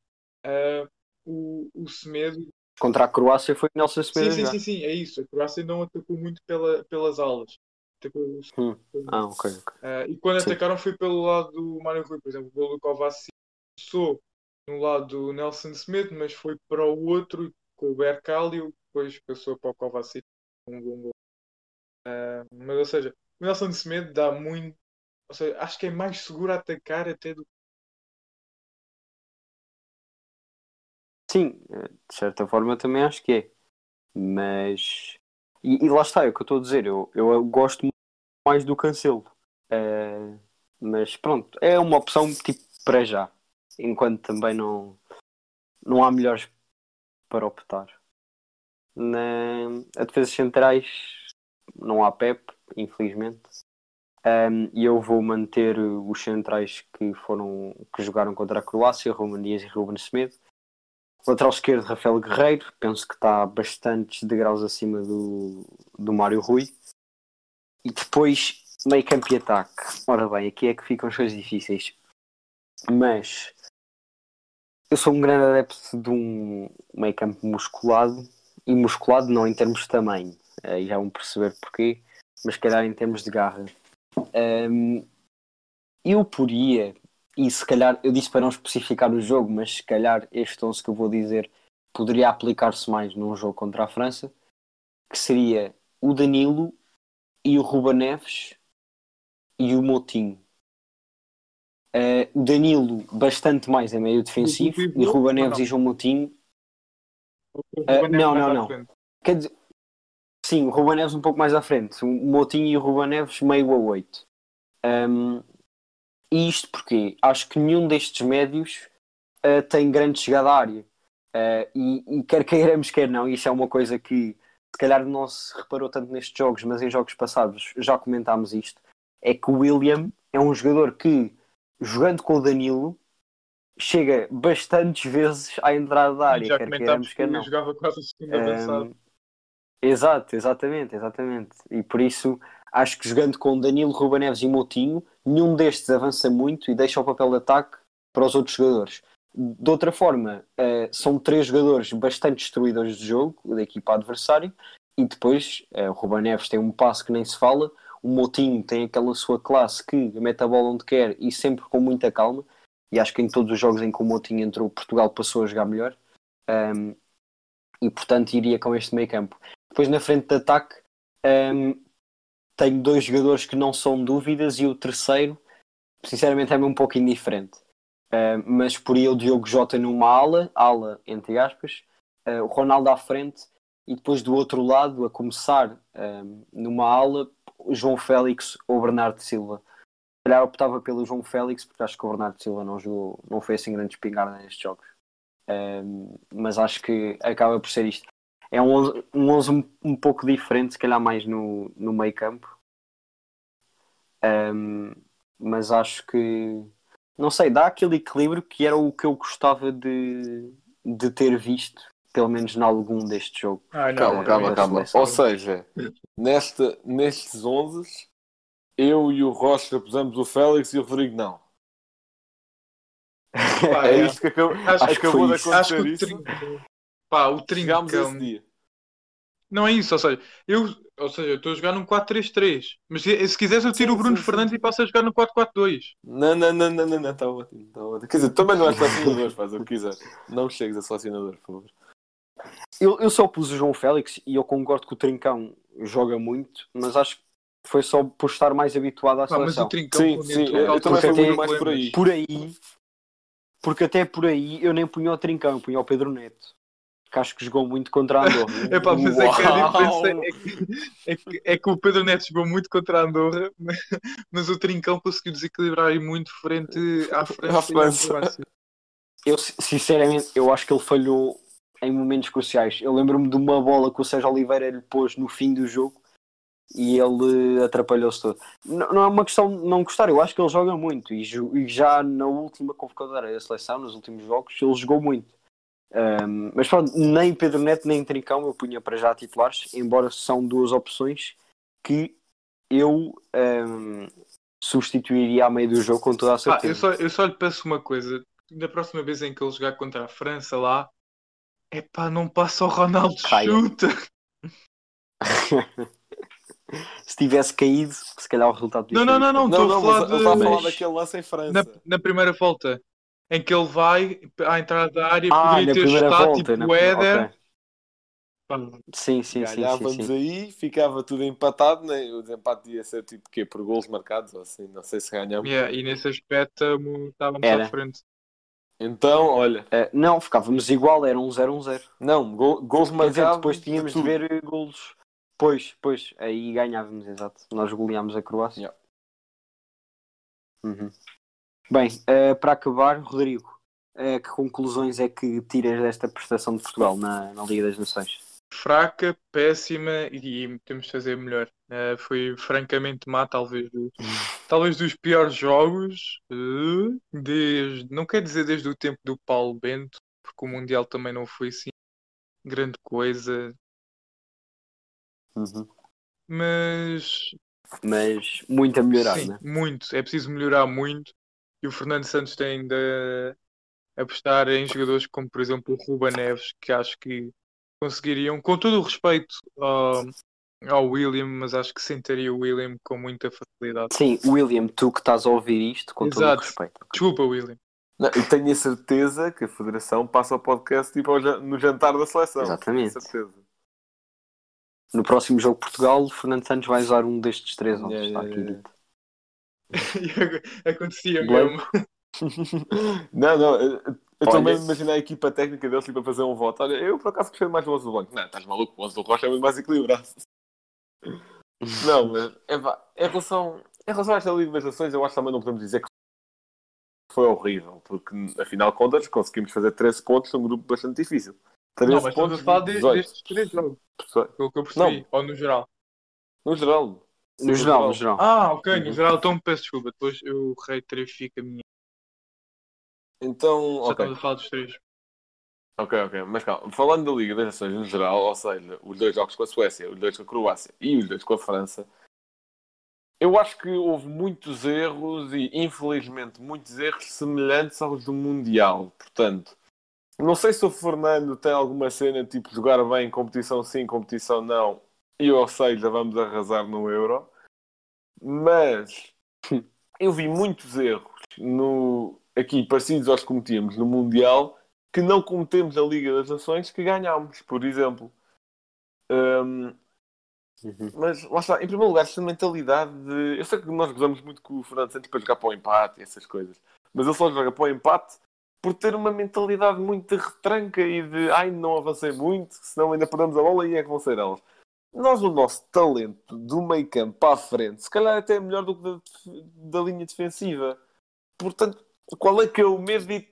ah, o, o Semedo. Contra a Croácia foi Nelson Sim, Semedo. sim, jogar. sim, sim, é isso. A Croácia não atacou muito pela, pelas alas. Atacou- Hum. Ah, ok, ok. ah, e quando Sim. atacaram foi pelo lado do Mário Rui, por exemplo, o gol do Kovacic começou no lado do Nelson Semedo, mas foi para o outro com o Bercalio, depois passou para o Kovacic com um bom gol. Ah, mas, ou seja, o Nelson Semedo dá muito. Ou seja, acho que é mais seguro atacar até do Sim, de certa forma também acho que é. Mas. E, e lá está, é o que eu estou a dizer. Eu, eu gosto mais do Cancelo. Eh, mas pronto, é uma opção tipo para já. Enquanto também não, não há melhores para optar. Na, a defesas centrais não há Pep, infelizmente. Um, e eu vou manter os centrais que foram que jogaram contra a Croácia, Roman e Ruben Semedo. Lateral esquerdo, Rafael Guerreiro, penso que está bastantes degraus acima do, do Mário Rui. E depois, meio campo e ataque. Ora bem, aqui é que ficam as coisas difíceis. Mas eu sou um grande adepto de um meio campo musculado. E musculado não em termos de tamanho, aí já vão perceber porquê, mas calhar em termos de garra. Um, eu poria, e se calhar, eu disse para não especificar o jogo, mas se calhar este 11 que eu vou dizer poderia aplicar-se mais num jogo contra a França, que seria o Danilo e o Ruba Neves e o Moutinho. Uh, o Danilo bastante mais em meio defensivo e Ruba Neves e João Moutinho Neves não, não, não. Quer dizer, sim, o Ruba Neves um pouco mais à frente. O Moutinho e o Ruba Neves meio a 8. Um, e isto porque acho que nenhum destes médios uh, tem grande chegada à área. Uh, e, e, quer queiramos, quer não, isso é uma coisa que se calhar não se reparou tanto nestes jogos, mas em jogos passados já comentámos isto. É que o William é um jogador que, jogando com o Danilo, chega bastantes vezes à entrada da área, Já quer queiramos, que quer ele não. jogava quase a segunda Um. Exato, exatamente, exatamente. E por isso acho que jogando com Danilo, Ruben Neves e Moutinho, nenhum destes avança muito e deixa o papel de ataque para os outros jogadores. De outra forma, eh, são três jogadores bastante destruidores de jogo da equipa adversária e depois eh, o Ruben Neves tem um passo que nem se fala, o Moutinho tem aquela sua classe que mete a bola onde quer e sempre com muita calma e acho que em todos os jogos em que o Moutinho entrou, Portugal passou a jogar melhor Um, e portanto iria com este meio campo. Depois na frente de ataque um, tenho dois jogadores que não são dúvidas e o terceiro, sinceramente, é-me um pouco indiferente. Um, mas por aí o Diogo Jota numa ala, ala entre aspas, uh, o Ronaldo à frente e depois do outro lado, a começar um, numa ala, João Félix ou Bernardo Silva. Se calhar optava pelo João Félix, porque acho que o Bernardo Silva não jogou, não foi assim grande espingarda nestes jogos. Mas acho que acaba por ser isto. É um 11 um, 11 um, um pouco diferente, se calhar mais no, no meio campo. Um, mas acho que não sei, dá aquele equilíbrio que era o que eu gostava de, de ter visto, pelo menos em algum deste jogo. Ah, Calma, é, calma, é calma. seleção. Ou seja, nesta, nestes 11, eu e o Rocha pusemos o Félix e o Rodrigo não. Pá, é é. isto que acabou, Acho que acabou de. Acho acontecer isso. Trincão. Pá, o Chegámos a trincão. esse dia. Não é isso, ou seja, eu ou seja, eu estou a jogar num 4-3-3. Mas se, se quiseres eu tiro Sim, o Bruno sim, sim. Fernandes e passo a jogar no 4-4-2. Não, não, não, não, não, não, está ótimo, está ótimo. Quer dizer, também não és selecionador, faz o que quiser. Não chegues a selecionador, por favor. Eu, eu só pus o João Félix e eu concordo que o Trincão joga muito, mas acho que foi só por estar mais habituado à Pá, mas seleção. o trincão Sim, sim, eu causou também fui muito mais por aí. Por aí, porque até por aí eu nem punha o Trincão, eu punha o Pedro Neto. Que acho que jogou muito contra a Andorra. (laughs) É pá, mas é que a diferença é que, é, que, é que o Pedro Neto jogou muito contra a Andorra, mas, (laughs) mas o Trincão conseguiu desequilibrar aí muito frente à França. E. Eu, sinceramente, eu acho que ele falhou em momentos cruciais. Eu lembro-me de uma bola que o Sérgio Oliveira lhe pôs no fim do jogo e ele atrapalhou-se todo. Não, não é uma questão de não gostar, eu acho que ele joga muito e, e já na última convocatória da seleção, nos últimos jogos, ele jogou muito. Um, mas pronto, nem Pedro Neto nem Trincão eu punha para já titulares, embora são duas opções que eu um, substituiria a meio do jogo com toda a certeza. eu, só, eu só lhe peço uma coisa: da próxima vez em que ele jogar contra a França lá, é pá, não passa o Ronaldo (laughs) Caia. chuta. (laughs) Se tivesse caído, se calhar o resultado Não, não, não, não, Não, estou não, a falar a falar daquele lance em França. na, na primeira volta em que ele vai à entrada da área, Ah, poderia ter estado volta. tipo na o Éder. ok. Pá, Sim, sim, sim, Ganhávamos sim. aí, ficava tudo empatado, né? o desempate ia ser tipo quê? Por golos marcados ou assim, não sei se ganhamos. yeah, e nesse aspecto estávamos Era. à frente. Então, olha, Eh, não, ficávamos igual, era um 0 um 0 não, gol, golos Quer dizer, marcados. depois tínhamos de tudo. ver eh, golos. Pois, pois, aí ganhávamos, exato. Nós goleámos a Croácia. Yeah. Uhum. Bem, eh, para acabar, Rodrigo, eh, que conclusões é que tiras desta prestação de Portugal na, na Liga das Nações? Fraca, péssima e temos de fazer melhor. Eh, foi francamente má, talvez dos, (laughs) talvez dos piores jogos. desde, não quer dizer desde o tempo do Paulo Bento, porque o Mundial também não foi assim grande coisa. Uhum. Mas Mas muito a melhorar, sim, né? muito. É preciso melhorar muito. E o Fernando Santos tem de apostar em jogadores como, por exemplo, o Ruba Neves, que acho que conseguiriam, com todo o respeito ao, ao William, mas acho que sentaria o William com muita facilidade. Sim, William, tu que estás a ouvir isto, com todo o Exato. respeito. Desculpa, William. Não, eu tenho a certeza que a Federação passa o podcast tipo, no jantar da seleção. Exatamente. Tenho certeza. No próximo jogo de Portugal, Fernando Santos vai usar um destes três nomes. Yeah, está yeah, aqui yeah. dito. (laughs) Acontecia Blame. mesmo. não, não, eu, eu Olha- também imaginei a equipa técnica deles tipo, a fazer um voto. Olha, eu por acaso gostei mais do 11 do banco. Não, estás maluco, o 11 do Rocha é muito mais equilibrado. (laughs) não, mas é pá, em relação, em relação a esta Liga das Nações, eu acho que também não podemos dizer que foi horrível, porque afinal de contas conseguimos fazer 13 pontos num grupo bastante difícil. 13 Não, mas estamos pontos a falar de de- 18. destes três jogos, Pessoal, pelo que eu percebi, ou no geral. No geral. No geral, no geral. Ah, ok, no Uhum. geral, então peço desculpa, depois eu reiterifico a minha. Então, Já ok. estamos a falar dos três. Ok, ok. Mas calma, falando da Liga das Nações no geral, ou seja, os dois jogos com a Suécia, os dois com a Croácia e os dois com a França, eu acho que houve muitos erros e, infelizmente, muitos erros semelhantes aos do Mundial. Portanto, não sei se o Fernando tem alguma cena tipo jogar bem, competição sim, competição não, e ou seja, vamos arrasar no Euro, mas (laughs) eu vi muitos erros no, aqui parecidos aos que cometíamos no Mundial que não cometemos na Liga das Nações que ganhámos, por exemplo. Hum, Uhum. mas lá está, em primeiro lugar, esta mentalidade de. Eu sei que nós gozamos muito com o Fernando Santos para jogar para o empate e essas coisas, mas ele só joga para o empate por ter uma mentalidade muito de retranca e de ai, não avancei muito, senão ainda perdemos a bola e é que vão ser elas. Nós, o nosso talento do meio campo para a frente, se calhar até é melhor do que da, da linha defensiva. Portanto, qual é que é o medo de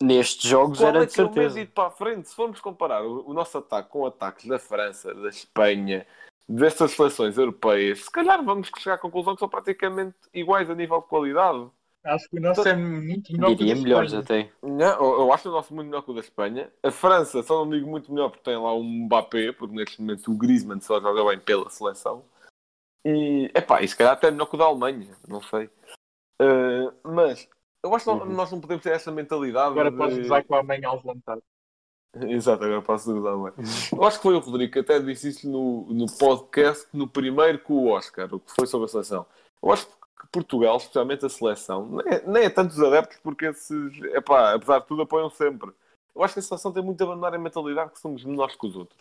Nestes jogos qual era é de é certeza. ir para a frente? Se formos comparar o, o nosso ataque com ataques da França, da Espanha, destas seleções europeias, se calhar vamos chegar à conclusão que são praticamente iguais a nível de qualidade. Acho que o nosso é muito melhor que o Diria da melhores Espanha. até. Não, eu acho o nosso muito melhor que o da Espanha. A França, só não digo muito melhor porque tem lá um Mbappé, porque neste momento o Griezmann só joga bem pela seleção. E, epá, e se calhar até melhor que o da Alemanha, não sei. Uh, mas eu acho que Uhum. nós não podemos ter essa mentalidade. Agora de- podes usar com a mãe ao levantar. Exato, agora posso usar bem. Eu acho que foi o Rodrigo que até disse isso no, no podcast, no primeiro com o Oscar, o que foi sobre a seleção. Eu acho que Portugal, especialmente a seleção, nem é, nem é tanto os adeptos, porque esses, epá, apesar de tudo, apoiam sempre. Eu acho que a seleção tem muito a abandonar a mentalidade que somos menores que os outros.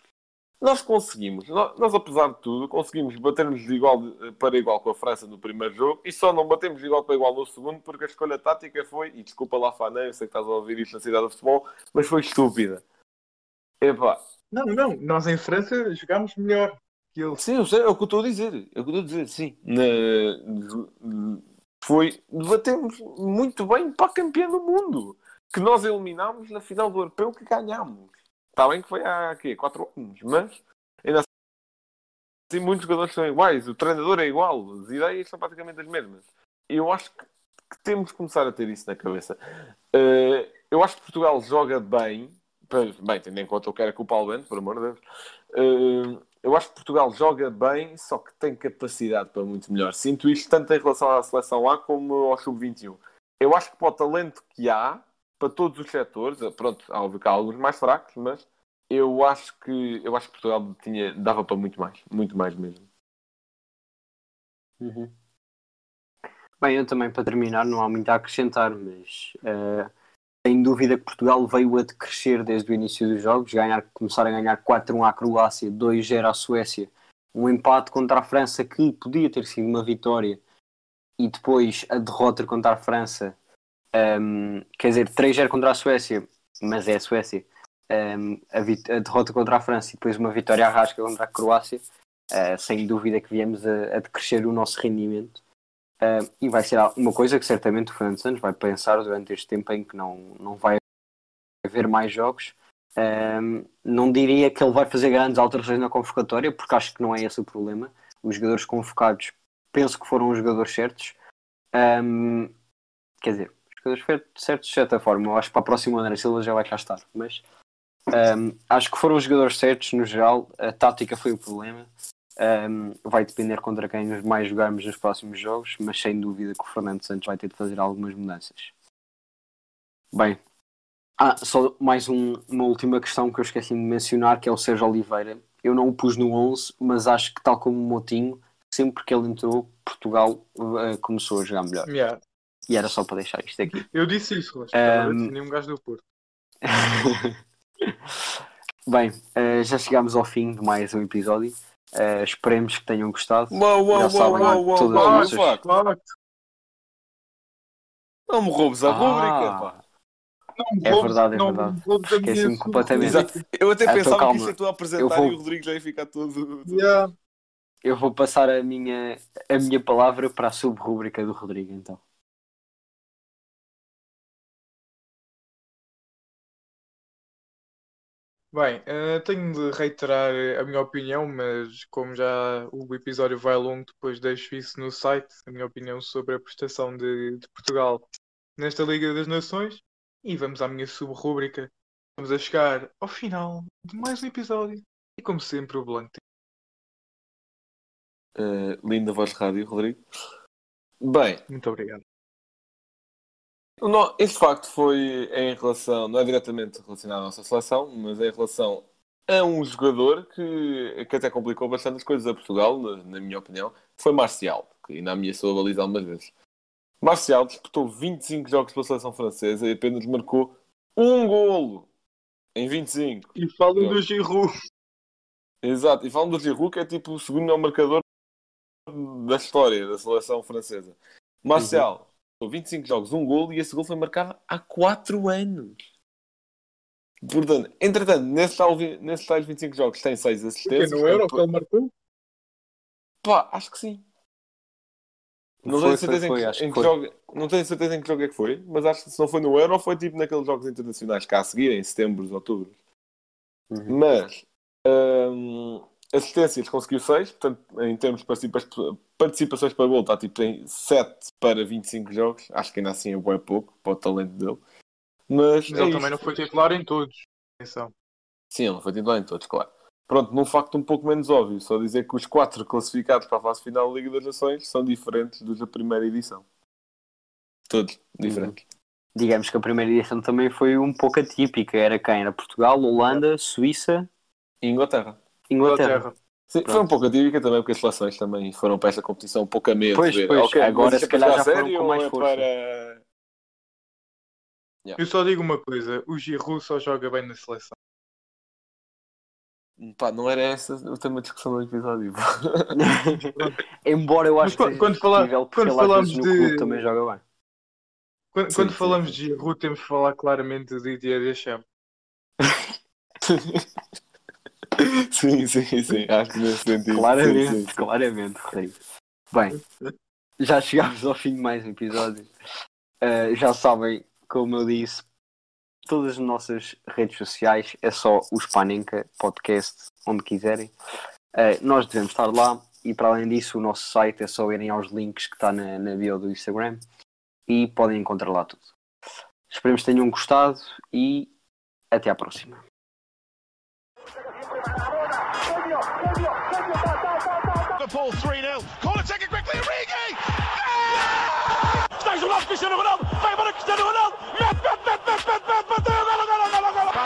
Nós conseguimos, nós, nós, apesar de tudo, conseguimos bater-nos de igual de- para igual com a França no primeiro jogo e só não batemos de igual para igual no segundo porque a escolha tática foi, e desculpa lá, Fanã, eu sei que estás a ouvir isto na cidade do futebol, mas foi estúpida. Epá, Não, não, nós em França jogámos melhor que eles. Sim, eu sei, é o que eu estou a dizer. É o que eu estou a dizer, sim. Na- Foi. Batemos muito bem para a campeã do mundo. Que nós eliminámos na final do europeu que ganhámos. Está bem que foi há quê? 4 anos, mas ainda assim muitos jogadores são iguais, o treinador é igual, as ideias são praticamente as mesmas. Eu acho que, que temos que começar a ter isso na cabeça. Eh, eu acho que Portugal joga bem, bem, tendo em conta o que era com o Bento, por amor de Deus. Eh, eu acho que Portugal joga bem, só que tem capacidade para muito melhor. Sinto isto tanto em relação à seleção A como ao sub-21. Eu acho que para o talento que há, para todos os setores, eh, pronto, há alguns mais fracos, mas eu acho que eu acho que Portugal tinha, dava para muito mais, muito mais mesmo. Uhum. Bem, eu também, para terminar, não há muito a acrescentar, mas eh, sem dúvida que Portugal veio a decrescer desde o início dos jogos, ganhar, começar a ganhar 4-1 à Croácia, 2-0 à Suécia, um empate contra a França que podia ter sido uma vitória, e depois a derrota contra a França, ehm, quer dizer, 3-0 contra a Suécia, mas é a Suécia, ehm, a, a derrota contra a França e depois uma vitória à rasca contra a Croácia. Uh, sem dúvida que viemos a, a decrescer o nosso rendimento Uh, e vai ser uma coisa que certamente o Fernando Santos vai pensar durante este tempo em que não, não vai haver mais jogos. Um, não diria que ele vai fazer grandes alterações na convocatória, porque acho que não é esse o problema. Os jogadores convocados penso que foram os jogadores certos. Um, quer dizer, os jogadores certos de certa forma. Eu acho que para a próxima André Silva já vai cá estar. Mas um, acho que foram os jogadores certos no geral. A tática foi o problema. Um, vai depender contra quem mais jogarmos nos próximos jogos, mas sem dúvida que o Fernando Santos vai ter de fazer algumas mudanças. Bem, ah, só mais um- uma última questão que eu esqueci de mencionar, que é o Sérgio Oliveira. Eu não o pus no 11, mas acho que tal como o Motinho, sempre que ele entrou, Portugal eh, começou a jogar melhor. Yeah. E era só para deixar isto aqui. Eu disse isso, Rocha. Um, Um... Nem um gajo do Porto. (laughs) Bem, eh, já chegámos ao fim de mais um episódio. Eh, esperemos que tenham gostado. Já uau, sabem, todas as fuck. Claro, Não me roubes a Ah. rúbrica, pá. não É roubes- verdade, é não verdade. Esqueci-me completamente. rubrica. Exato. Eu até então pensava calma. que isto é tu a apresentar Eu vou- e o Rodrigo já ia ficar todo. Yeah. Eu vou passar a minha, a minha palavra para a sub-rúbrica do Rodrigo, então. Bem, eh, tenho de reiterar a minha opinião, mas como já o episódio vai longo, depois deixo isso no site, a minha opinião sobre a prestação de, de Portugal nesta Liga das Nações. E vamos à minha sub-rúbrica. Vamos a chegar ao final de mais um episódio. E como sempre, o Blanco tem. Uh, linda voz de rádio, Rodrigo. Bem, Muito obrigado. Não, este facto foi em relação, não é diretamente relacionado à nossa seleção, mas é em relação a um jogador que, que até complicou bastante as coisas a Portugal, na, na minha opinião, foi Marcial, que ainda ameaçou a baliza algumas vezes. Marcial disputou 25 jogos pela seleção francesa e apenas marcou um golo em 25. E falo Pronto. do Giroud. Exato, e falam do Giroud que é tipo o segundo melhor marcador da história da seleção francesa. Marcial, uhum. 25 jogos, um golo e esse golo foi marcado há 4 anos. Portanto, entretanto, nesses tais, nesses tais 25 jogos tem 6 assistências. no Euro que ele marcou? Pá, acho que sim. Não Foi, tenho, certeza foi, em foi, que, em que jogo, não tenho certeza em que jogo é que foi, mas acho que se não foi no Euro, foi tipo naqueles jogos internacionais cá a seguir, em setembro, outubro. Uhum. Mas hum, assistências conseguiu 6, portanto, em termos de participa- participações para gol, está tipo em 7 para 25 jogos. Acho que ainda assim é bem pouco para o talento dele. Mas, Mas é ele isto. também não foi titular em todos. Atenção. Sim, ele não foi titular em todos, claro. Pronto, num facto um pouco menos óbvio, só dizer que os quatro classificados para a fase final da Liga das Nações são diferentes dos da primeira edição. Todos diferentes. Digamos que a primeira edição também foi um pouco atípica. Era quem? Era Portugal, Holanda, Suíça, E Inglaterra. Inglaterra. Inglaterra. Sim, foi um pouco atípica também, porque as seleções também foram para esta competição um pouco a medo. Pois, pois, ok, agora se calhar já foram com ou mais é força. para- Eu só digo uma coisa: o Giroud só joga bem na seleção. Pá, não era essa o tema de discussão do episódio. (laughs) Embora eu acho que quando fala- quando falamos de- clube também joga bem. Quando, Sim, quando sim, falamos sim. de Giroud, temos de falar claramente de Didier Deschamps. (laughs) sim, sim, sim. Acho que nesse sentido. Claramente, sim, sim, sim. claramente, Rodrigo. Bem, já chegámos ao fim de mais um episódio. Uh, já sabem, como eu disse, todas as nossas redes sociais é só o Spanenka Podcast, onde quiserem. Uh, nós devemos estar lá e para além disso o nosso site é só irem aos links que está na, na bio do Instagram e podem encontrar lá tudo. Esperemos que tenham gostado e até à próxima.